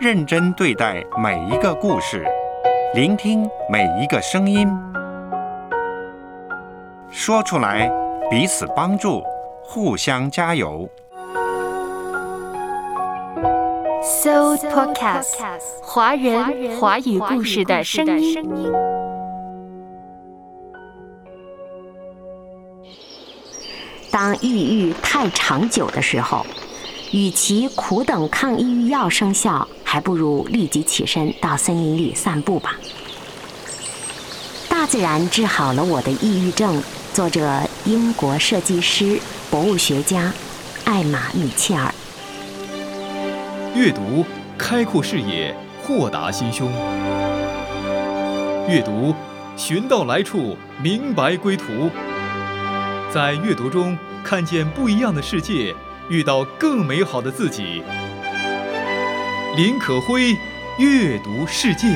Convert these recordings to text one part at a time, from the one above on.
认真对待每一个故事，聆听每一个声音，说出来，彼此帮助，互相加油。So Podcast，华人华语故事的声音。当抑郁太长久的时候。与其苦等抗抑郁药生效，还不如立即起身到森林里散步吧。大自然治好了我的抑郁症。作者：英国设计师、博物学家艾玛·米切尔。阅读开阔视野，豁达心胸。阅读寻到来处，明白归途。在阅读中看见不一样的世界。遇到更美好的自己。林可辉，阅读世界。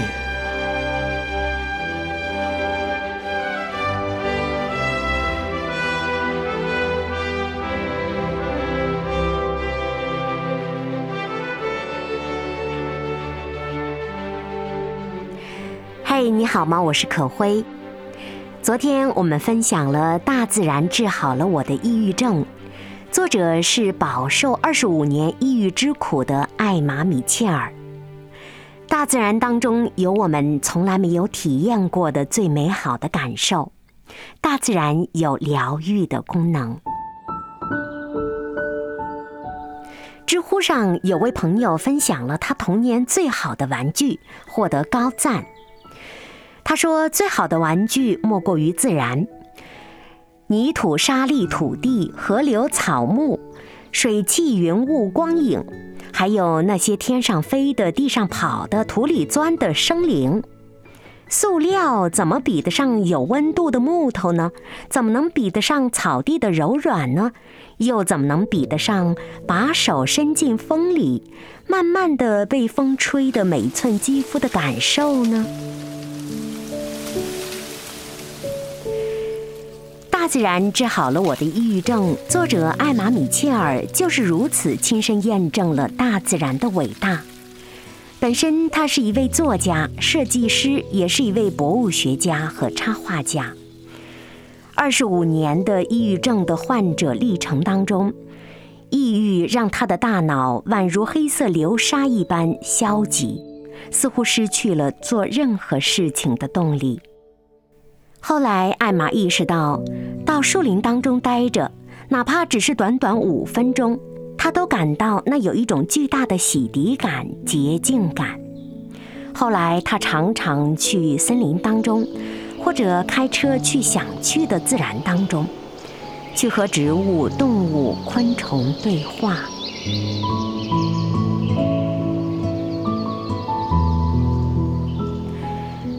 嘿，你好吗？我是可辉。昨天我们分享了大自然治好了我的抑郁症。作者是饱受二十五年抑郁之苦的艾玛·米切尔。大自然当中有我们从来没有体验过的最美好的感受，大自然有疗愈的功能。知乎上有位朋友分享了他童年最好的玩具，获得高赞。他说：“最好的玩具莫过于自然。”泥土、沙砾、土地、河流、草木、水汽、云雾、光影，还有那些天上飞的、地上跑的、土里钻的生灵。塑料怎么比得上有温度的木头呢？怎么能比得上草地的柔软呢？又怎么能比得上把手伸进风里，慢慢的被风吹的每一寸肌肤的感受呢？大自然治好了我的抑郁症。作者艾玛·米切尔就是如此亲身验证了大自然的伟大。本身他是一位作家、设计师，也是一位博物学家和插画家。二十五年的抑郁症的患者历程当中，抑郁让他的大脑宛如黑色流沙一般消极，似乎失去了做任何事情的动力。后来，艾玛意识到，到树林当中待着，哪怕只是短短五分钟，她都感到那有一种巨大的洗涤感、洁净感。后来，她常常去森林当中，或者开车去想去的自然当中，去和植物、动物、昆虫对话。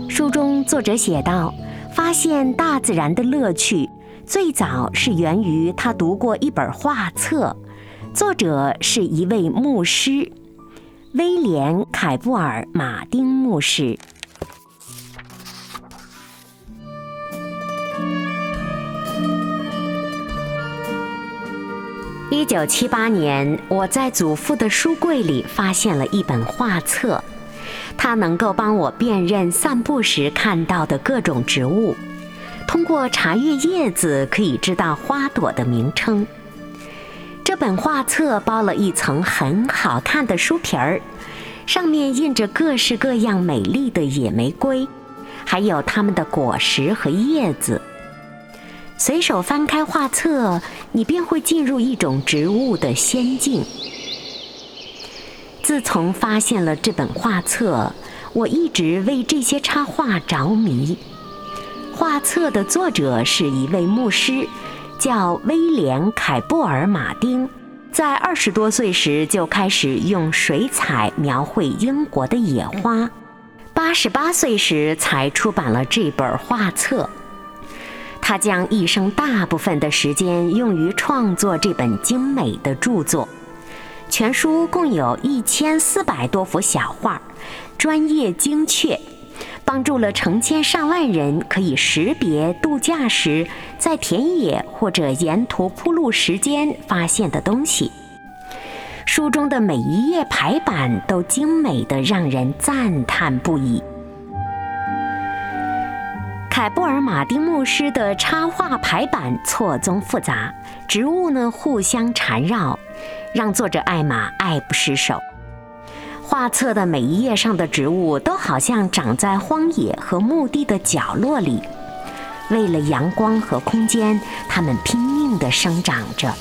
书中作者写道。发现大自然的乐趣，最早是源于他读过一本画册，作者是一位牧师，威廉·凯布尔·马丁牧师。一九七八年，我在祖父的书柜里发现了一本画册。它能够帮我辨认散步时看到的各种植物，通过查阅叶子可以知道花朵的名称。这本画册包了一层很好看的书皮儿，上面印着各式各样美丽的野玫瑰，还有它们的果实和叶子。随手翻开画册，你便会进入一种植物的仙境。自从发现了这本画册，我一直为这些插画着迷。画册的作者是一位牧师，叫威廉·凯布尔·马丁，在二十多岁时就开始用水彩描绘英国的野花，八十八岁时才出版了这本画册。他将一生大部分的时间用于创作这本精美的著作。全书共有一千四百多幅小画，专业精确，帮助了成千上万人可以识别度假时在田野或者沿途铺路时间发现的东西。书中的每一页排版都精美的让人赞叹不已。凯布尔马丁牧师的插画排版错综复杂，植物呢互相缠绕，让作者艾玛爱不释手。画册的每一页上的植物都好像长在荒野和墓地的角落里，为了阳光和空间，它们拼命地生长着。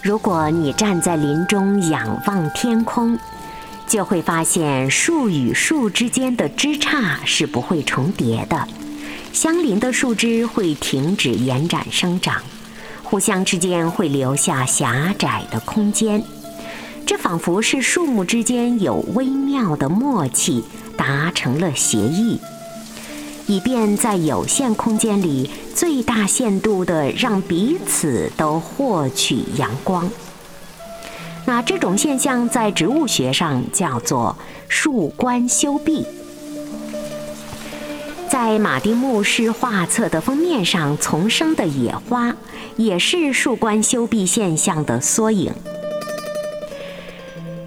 如果你站在林中仰望天空，就会发现树与树之间的枝杈是不会重叠的，相邻的树枝会停止延展生长，互相之间会留下狭窄的空间。这仿佛是树木之间有微妙的默契，达成了协议，以便在有限空间里最大限度地让彼此都获取阳光。那这种现象在植物学上叫做树冠修壁。在马丁牧师画册的封面上丛生的野花，也是树冠修壁现象的缩影。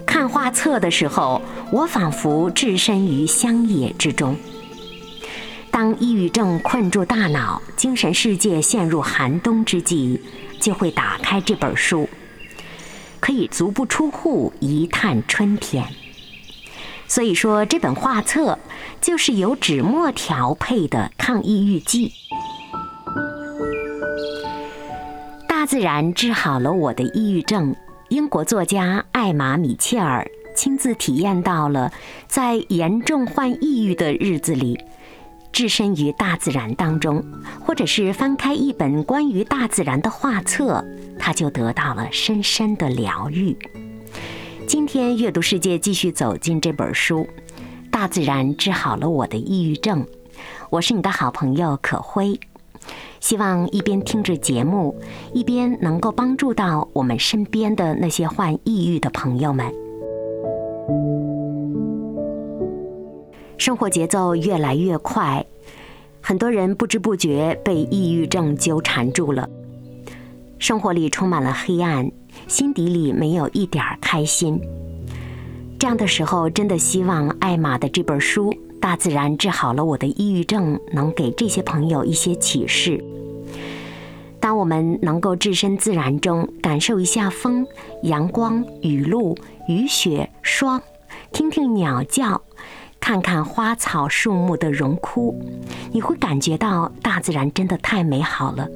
看画册的时候，我仿佛置身于乡野之中。当抑郁症困住大脑，精神世界陷入寒冬之际，就会打开这本书。可以足不出户一探春天，所以说这本画册就是由纸墨调配的抗抑郁剂。大自然治好了我的抑郁症。英国作家艾玛·米切尔亲自体验到了，在严重患抑郁的日子里。置身于大自然当中，或者是翻开一本关于大自然的画册，他就得到了深深的疗愈。今天阅读世界继续走进这本书，《大自然治好了我的抑郁症》。我是你的好朋友可辉，希望一边听着节目，一边能够帮助到我们身边的那些患抑郁的朋友们。生活节奏越来越快，很多人不知不觉被抑郁症纠缠住了。生活里充满了黑暗，心底里没有一点开心。这样的时候，真的希望艾玛的这本书《大自然治好了我的抑郁症》能给这些朋友一些启示。当我们能够置身自然中，感受一下风、阳光、雨露、雨雪、霜，听听鸟叫。看看花草树木的荣枯，你会感觉到大自然真的太美好了，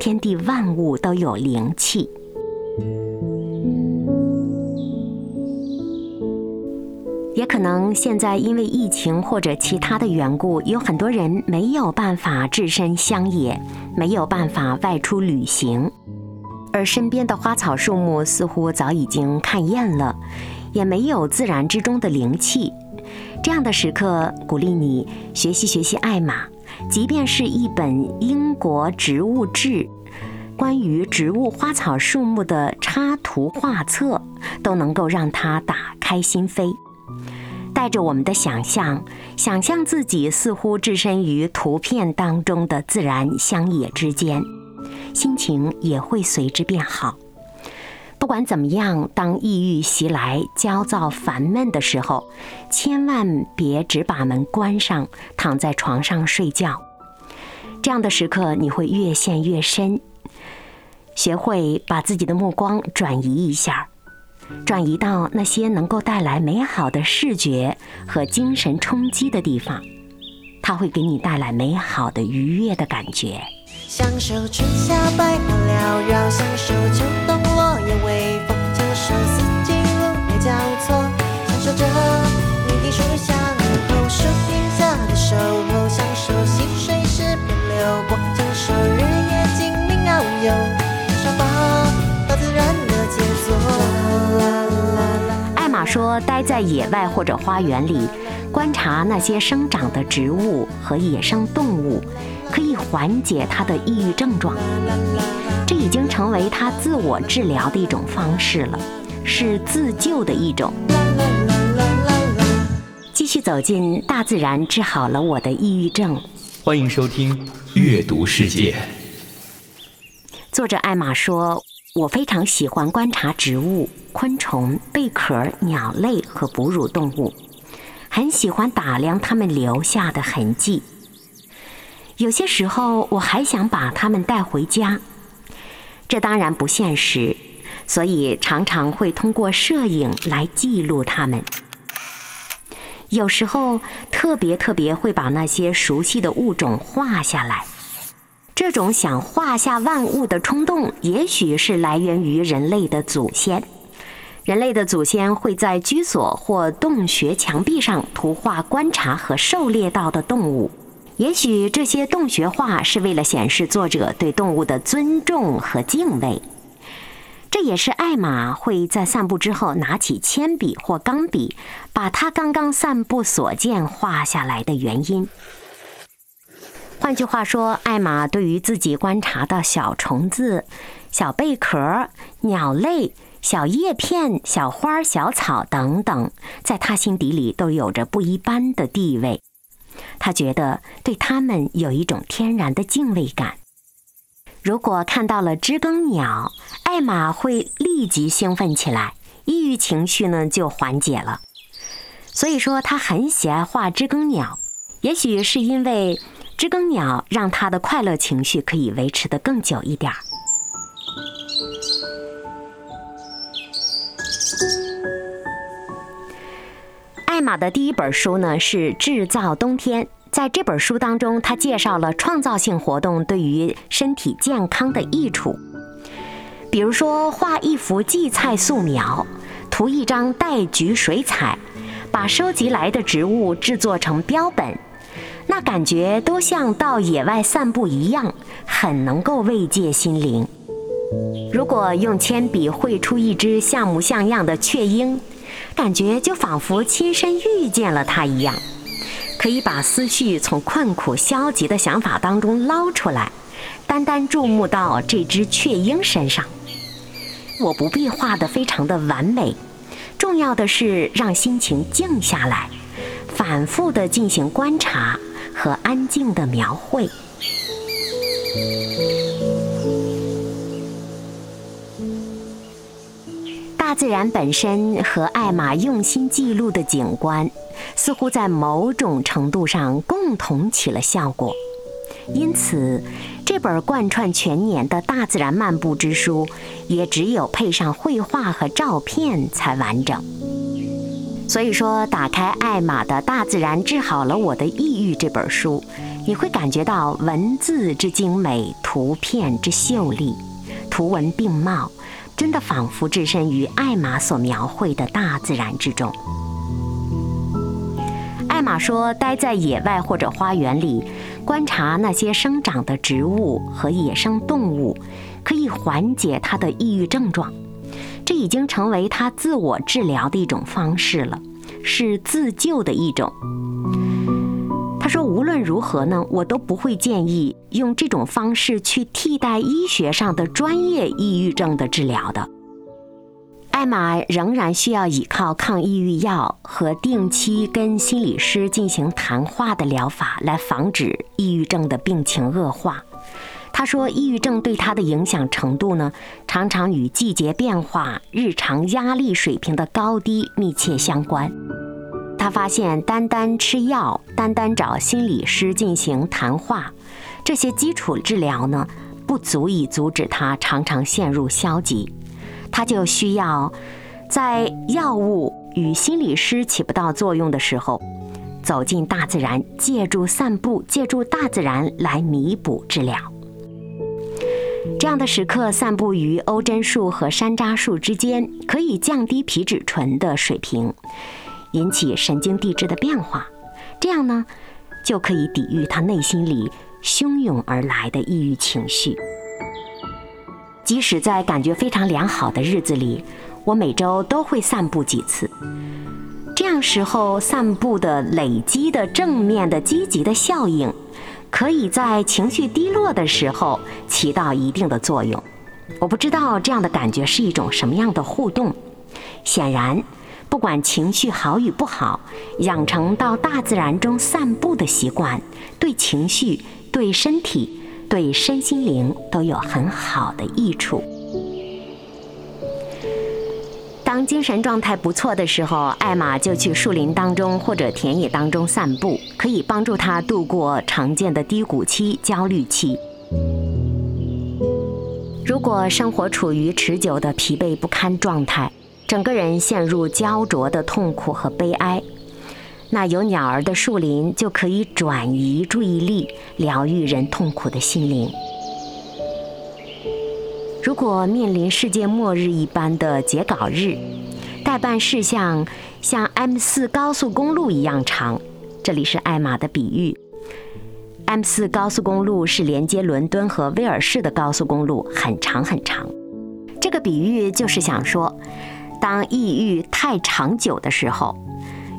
天地万物都有灵气。也可能现在因为疫情或者其他的缘故，有很多人没有办法置身乡野，没有办法外出旅行，而身边的花草树木似乎早已经看厌了，也没有自然之中的灵气。这样的时刻，鼓励你学习学习艾玛，即便是一本《英国植物志》，关于植物、花草、树木的插图画册，都能够让它打开心扉，带着我们的想象，想象自己似乎置身于图片当中的自然乡野之间，心情也会随之变好。不管怎么样，当抑郁袭来、焦躁烦闷的时候，千万别只把门关上，躺在床上睡觉。这样的时刻，你会越陷越深。学会把自己的目光转移一下，转移到那些能够带来美好的视觉和精神冲击的地方，它会给你带来美好的愉悦的感觉。享受春夏百花缭绕，享受秋冬落叶微风，享受四季轮回交错，享受着你的书香玛说：“待在野外或者花园里，观察那些生长的植物和野生动物。”可以缓解他的抑郁症状，这已经成为他自我治疗的一种方式了，是自救的一种。继续走进大自然，治好了我的抑郁症。欢迎收听《阅读世界》。作者艾玛说：“我非常喜欢观察植物、昆虫、贝壳、鸟类和哺乳动物，很喜欢打量它们留下的痕迹。有些时候，我还想把它们带回家，这当然不现实，所以常常会通过摄影来记录它们。有时候，特别特别会把那些熟悉的物种画下来。这种想画下万物的冲动，也许是来源于人类的祖先。人类的祖先会在居所或洞穴墙壁上图画观察和狩猎到的动物。也许这些洞穴画是为了显示作者对动物的尊重和敬畏。这也是艾玛会在散步之后拿起铅笔或钢笔，把他刚刚散步所见画下来的原因。换句话说，艾玛对于自己观察的小虫子、小贝壳、鸟类、小叶片、小花、小草等等，在他心底里都有着不一般的地位。他觉得对他们有一种天然的敬畏感。如果看到了知更鸟，艾玛会立即兴奋起来，抑郁情绪呢就缓解了。所以说，他很喜爱画知更鸟，也许是因为。知更鸟让他的快乐情绪可以维持的更久一点儿。艾玛的第一本书呢是《制造冬天》。在这本书当中，他介绍了创造性活动对于身体健康的益处，比如说画一幅荠菜素描，涂一张带菊水彩，把收集来的植物制作成标本。那感觉都像到野外散步一样，很能够慰藉心灵。如果用铅笔绘出一只像模像样的雀鹰，感觉就仿佛亲身遇见了它一样，可以把思绪从困苦消极的想法当中捞出来，单单注目到这只雀鹰身上。我不必画得非常的完美，重要的是让心情静下来，反复的进行观察。和安静的描绘。大自然本身和艾玛用心记录的景观，似乎在某种程度上共同起了效果。因此，这本贯穿全年的大自然漫步之书，也只有配上绘画和照片才完整。所以说，打开艾玛的《大自然治好了我的抑郁》这本书，你会感觉到文字之精美，图片之秀丽，图文并茂，真的仿佛置身于艾玛所描绘的大自然之中。艾玛说，待在野外或者花园里，观察那些生长的植物和野生动物，可以缓解他的抑郁症状。这已经成为他自我治疗的一种方式了，是自救的一种。：“论如何呢，我都不会建议用这种方式去替代医学上的专业抑郁症的治疗的。”艾玛仍然需要依靠抗抑郁药和定期跟心理师进行谈话的疗法来防止抑郁症的病情恶化。他说，抑郁症对他的影响程度呢，常常与季节变化、日常压力水平的高低密切相关。他发现，单单吃药、单单找心理师进行谈话，这些基础治疗呢，不足以阻止他常常陷入消极。他就需要在药物与心理师起不到作用的时候，走进大自然，借助散步、借助大自然来弥补治疗。这样的时刻，散步于欧针树和山楂树之间，可以降低皮质醇的水平，引起神经递质的变化。这样呢，就可以抵御他内心里汹涌而来的抑郁情绪。即使在感觉非常良好的日子里，我每周都会散步几次。这样时候散步的累积的正面的积极的效应。可以在情绪低落的时候起到一定的作用。我不知道这样的感觉是一种什么样的互动。显然，不管情绪好与不好，养成到大自然中散步的习惯，对情绪、对身体、对身心灵都有很好的益处。当精神状态不错的时候，艾玛就去树林当中或者田野当中散步，可以帮助她度过常见的低谷期、焦虑期。如果生活处于持久的疲惫不堪状态，整个人陷入焦灼的痛苦和悲哀，那有鸟儿的树林就可以转移注意力，疗愈人痛苦的心灵。如果面临世界末日一般的截稿日，代办事项像 M 四高速公路一样长，这里是艾玛的比喻。M 四高速公路是连接伦敦和威尔士的高速公路，很长很长。这个比喻就是想说，当抑郁太长久的时候，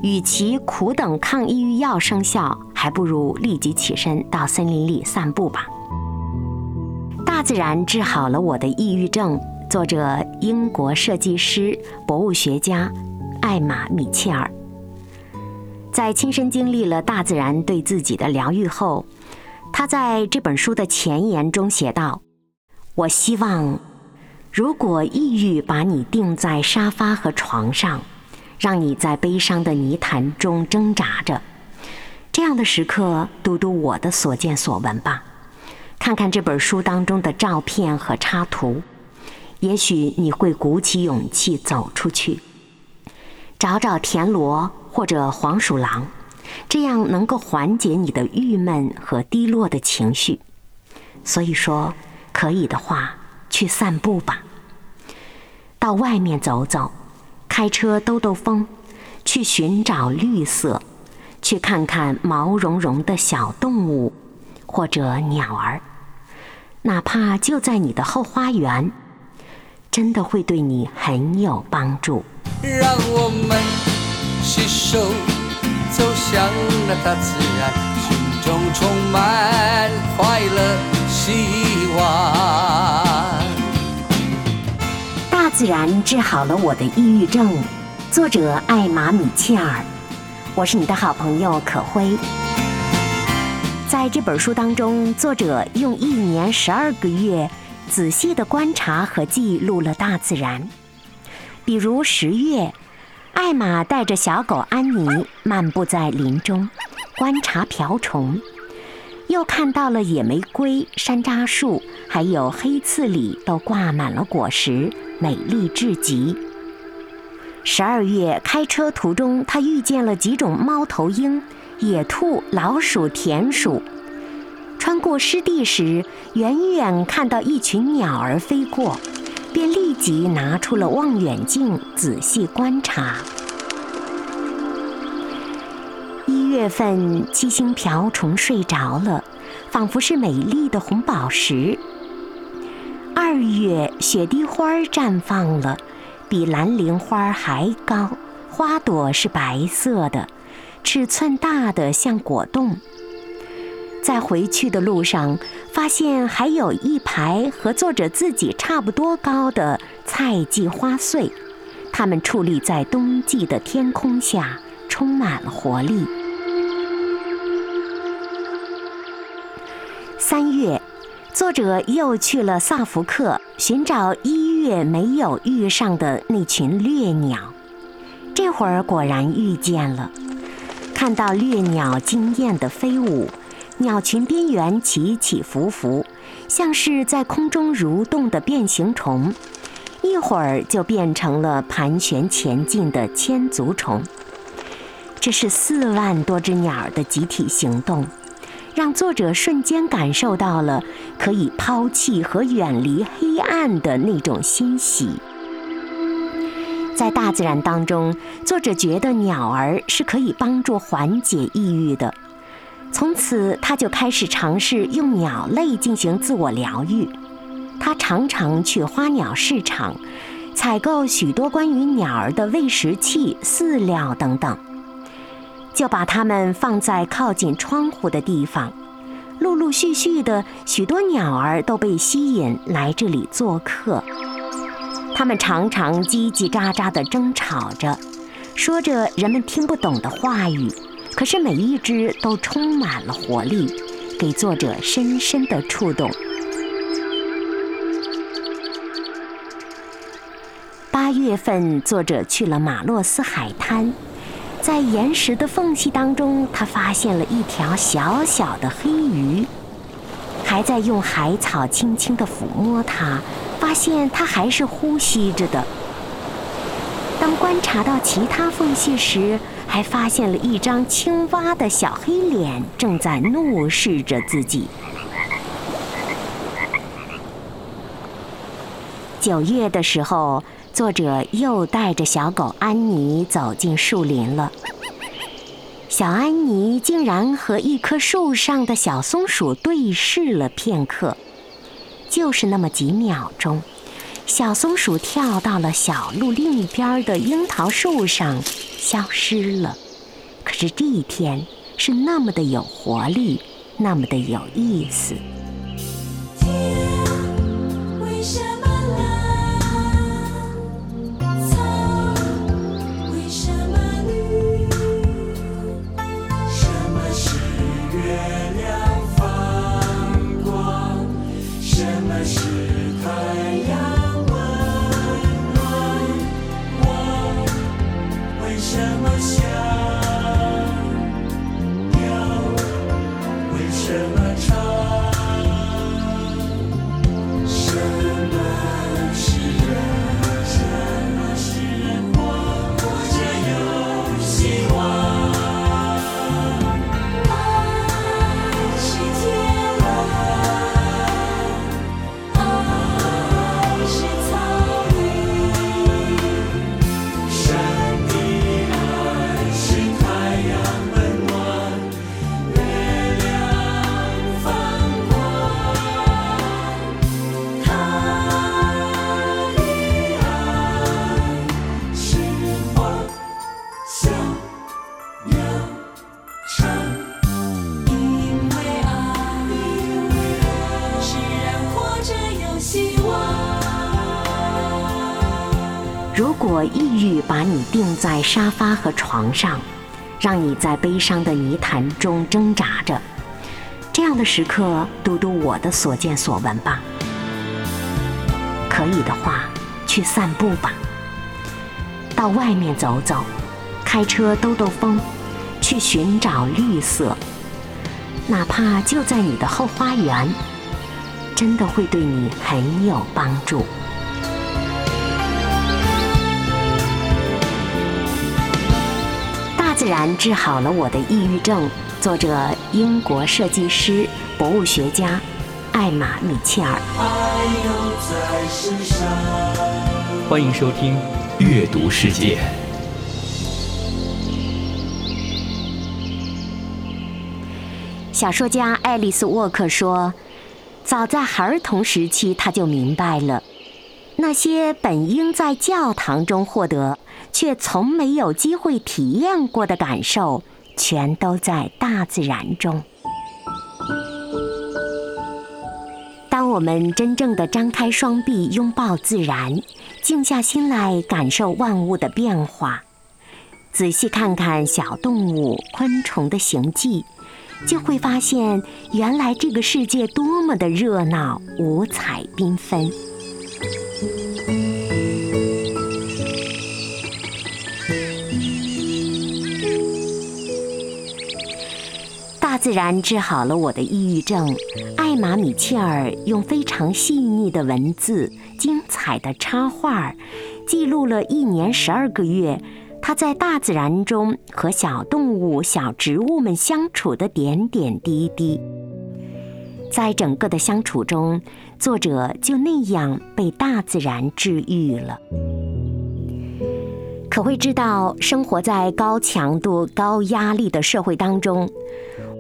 与其苦等抗抑郁药生效，还不如立即起身到森林里散步吧。大自然治好了我的抑郁症。作者：英国设计师、博物学家艾玛·米切尔。在亲身经历了大自然对自己的疗愈后，他在这本书的前言中写道：“我希望，如果抑郁把你定在沙发和床上，让你在悲伤的泥潭中挣扎着，这样的时刻，读读我的所见所闻吧。”看看这本书当中的照片和插图，也许你会鼓起勇气走出去，找找田螺或者黄鼠狼，这样能够缓解你的郁闷和低落的情绪。所以说，可以的话，去散步吧，到外面走走，开车兜兜风，去寻找绿色，去看看毛茸茸的小动物。或者鸟儿，哪怕就在你的后花园，真的会对你很有帮助。让我们携手走向那大自然，心中充满快乐希望。自然治好了我的抑郁症，作者艾玛米切尔，我是你的好朋友可辉。在这本书当中，作者用一年十二个月仔细的观察和记录了大自然。比如十月，艾玛带着小狗安妮漫步在林中，观察瓢虫，又看到了野玫瑰、山楂树，还有黑刺李都挂满了果实，美丽至极。十二月开车途中，他遇见了几种猫头鹰。野兔、老鼠、田鼠，穿过湿地时，远远看到一群鸟儿飞过，便立即拿出了望远镜仔细观察。一月份，七星瓢虫睡着了，仿佛是美丽的红宝石。二月，雪滴花绽放了，比蓝铃花还高，花朵是白色的。尺寸大的像果冻。在回去的路上，发现还有一排和作者自己差不多高的菜荠花穗，它们矗立在冬季的天空下，充满了活力。三月，作者又去了萨福克，寻找一月没有遇上的那群掠鸟。这会儿果然遇见了。看到掠鸟惊艳的飞舞，鸟群边缘起起伏伏，像是在空中蠕动的变形虫，一会儿就变成了盘旋前进的千足虫。这是四万多只鸟的集体行动，让作者瞬间感受到了可以抛弃和远离黑暗的那种欣喜。在大自然当中，作者觉得鸟儿是可以帮助缓解抑郁的。从此，他就开始尝试用鸟类进行自我疗愈。他常常去花鸟市场，采购许多关于鸟儿的喂食器、饲料等等，就把它们放在靠近窗户的地方。陆陆续续的，许多鸟儿都被吸引来这里做客。它们常常叽叽喳喳地争吵着，说着人们听不懂的话语，可是每一只都充满了活力，给作者深深的触动。八月份，作者去了马洛斯海滩，在岩石的缝隙当中，他发现了一条小小的黑鱼，还在用海草轻轻地抚摸它，发现它还是呼吸着的。当观察到其他缝隙时，还发现了一张青蛙的小黑脸正在怒视着自己。九月的时候，作者又带着小狗安妮走进树林了。小安妮竟然和一棵树上的小松鼠对视了片刻，就是那么几秒钟。小松鼠跳到了小路另一边的樱桃树上，消失了。可是这一天是那么的有活力，那么的有意思。什么笑？如果抑郁把你定在沙发和床上，让你在悲伤的泥潭中挣扎着，这样的时刻，读读我的所见所闻吧。可以的话，去散步吧，到外面走走，开车兜兜风，去寻找绿色，哪怕就在你的后花园，真的会对你很有帮助。自然治好了我的抑郁症。作者：英国设计师、博物学家艾玛·米切尔。欢迎收听《阅读世界》。小说家爱丽丝·沃克说：“早在儿童时期，他就明白了，那些本应在教堂中获得。”却从没有机会体验过的感受，全都在大自然中。当我们真正的张开双臂，拥抱自然，静下心来感受万物的变化，仔细看看小动物、昆虫的行迹，就会发现，原来这个世界多么的热闹、五彩缤纷。自然治好了我的抑郁症。艾玛·米切尔用非常细腻的文字、精彩的插画，记录了一年十二个月他在大自然中和小动物、小植物们相处的点点滴滴。在整个的相处中，作者就那样被大自然治愈了。可会知道，生活在高强度、高压力的社会当中。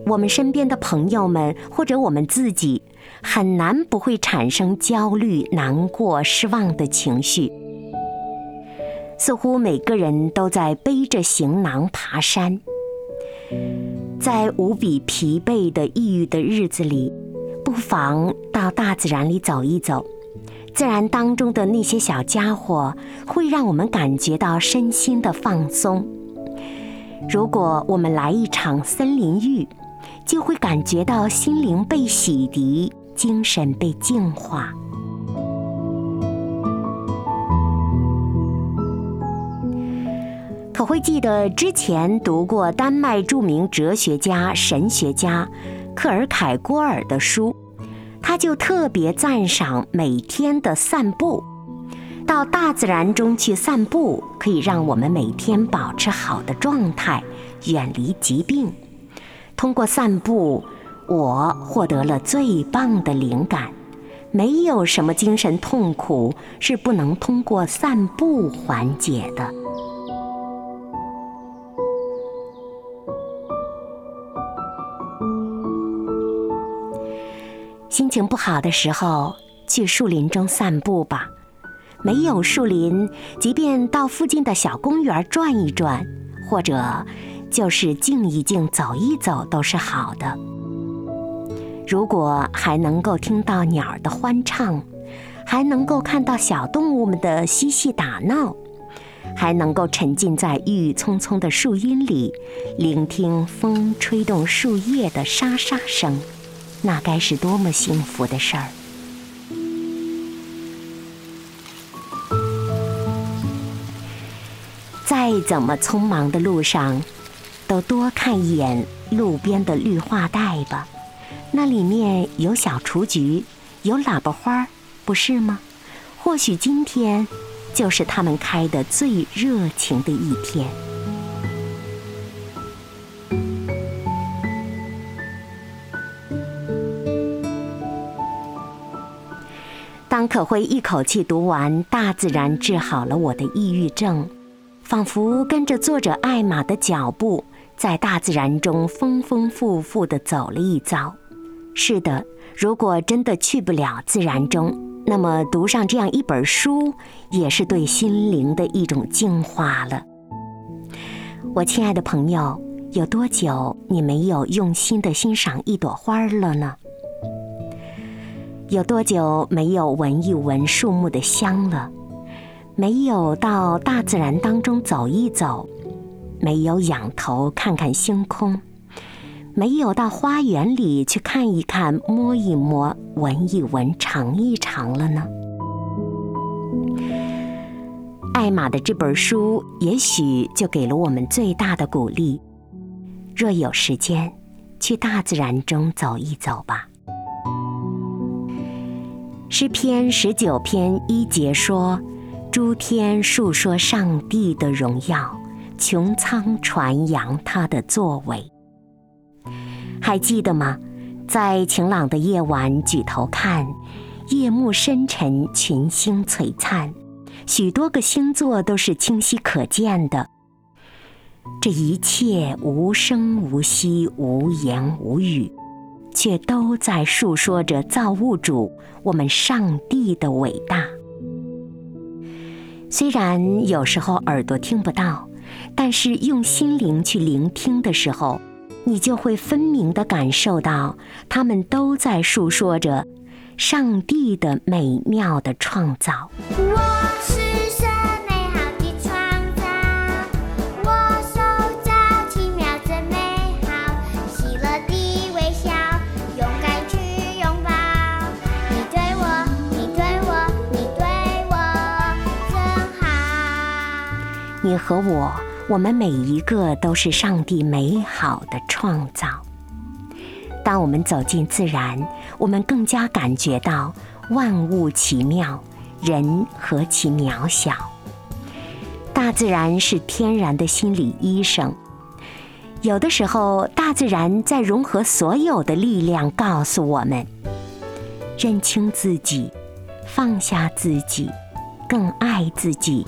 我们身边的朋友们，或者我们自己，很难不会产生焦虑、难过、失望的情绪。似乎每个人都在背着行囊爬山，在无比疲惫的抑郁的日子里，不妨到大自然里走一走。自然当中的那些小家伙，会让我们感觉到身心的放松。如果我们来一场森林浴。就会感觉到心灵被洗涤，精神被净化。可会记得之前读过丹麦著名哲学家、神学家克尔凯郭尔的书，他就特别赞赏每天的散步。到大自然中去散步，可以让我们每天保持好的状态，远离疾病。通过散步，我获得了最棒的灵感。没有什么精神痛苦是不能通过散步缓解的。心情不好的时候，去树林中散步吧。没有树林，即便到附近的小公园转一转，或者就是静一静、走一走，都是好的。如果还能够听到鸟儿的欢唱，还能够看到小动物们的嬉戏打闹，还能够沉浸在郁郁葱葱的树荫里，聆听风吹动树叶的沙沙声，那该是多么幸福的事儿！再怎么匆忙的路上，都多看一眼路边的绿化带吧，那里面有小雏菊，有喇叭花，不是吗？或许今天就是它们开的最热情的一天。当可辉一口气读完《大自然治好了我的抑郁症》。仿佛跟着作者艾玛的脚步，在大自然中丰丰富富地走了一遭。是的，如果真的去不了自然中，那么读上这样一本书，也是对心灵的一种净化了。我亲爱的朋友，有多久你没有用心地欣赏一朵花了呢？有多久没有闻一闻树木的香了？没有到大自然当中走一走，没有仰头看看星空，没有到花园里去看一看、摸一摸、闻一闻、尝一尝了呢？艾玛的这本书也许就给了我们最大的鼓励。若有时间，去大自然中走一走吧。诗篇十九篇一节说。诸天述说上帝的荣耀，穹苍传扬他的作为。还记得吗？在晴朗的夜晚举头看，夜幕深沉，群星璀璨，许多个星座都是清晰可见的。这一切无声无息、无言无语，却都在述说着造物主我们上帝的伟大。虽然有时候耳朵听不到，但是用心灵去聆听的时候，你就会分明地感受到，他们都在述说着上帝的美妙的创造。你和我，我们每一个都是上帝美好的创造。当我们走进自然，我们更加感觉到万物奇妙，人何其渺小。大自然是天然的心理医生。有的时候，大自然在融合所有的力量，告诉我们：认清自己，放下自己，更爱自己。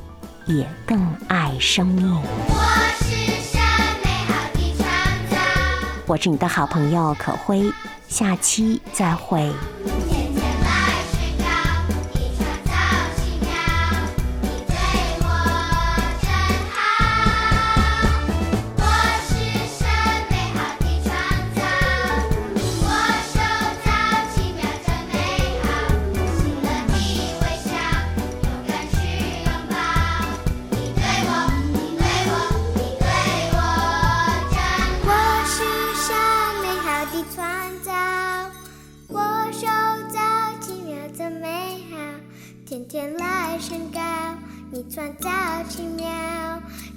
也更爱生命。我是山美好的创造。我是你的好朋友可辉，下期再会。你创造奇妙，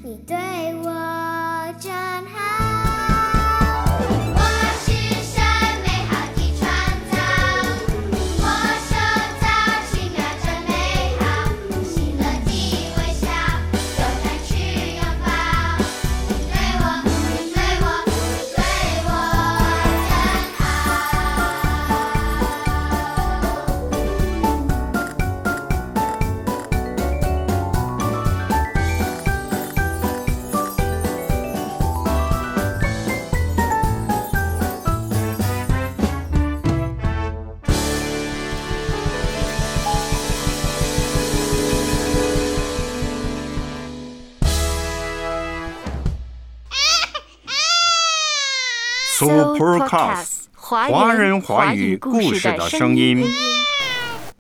你对我真好。Supercast，华人华语故事的声音。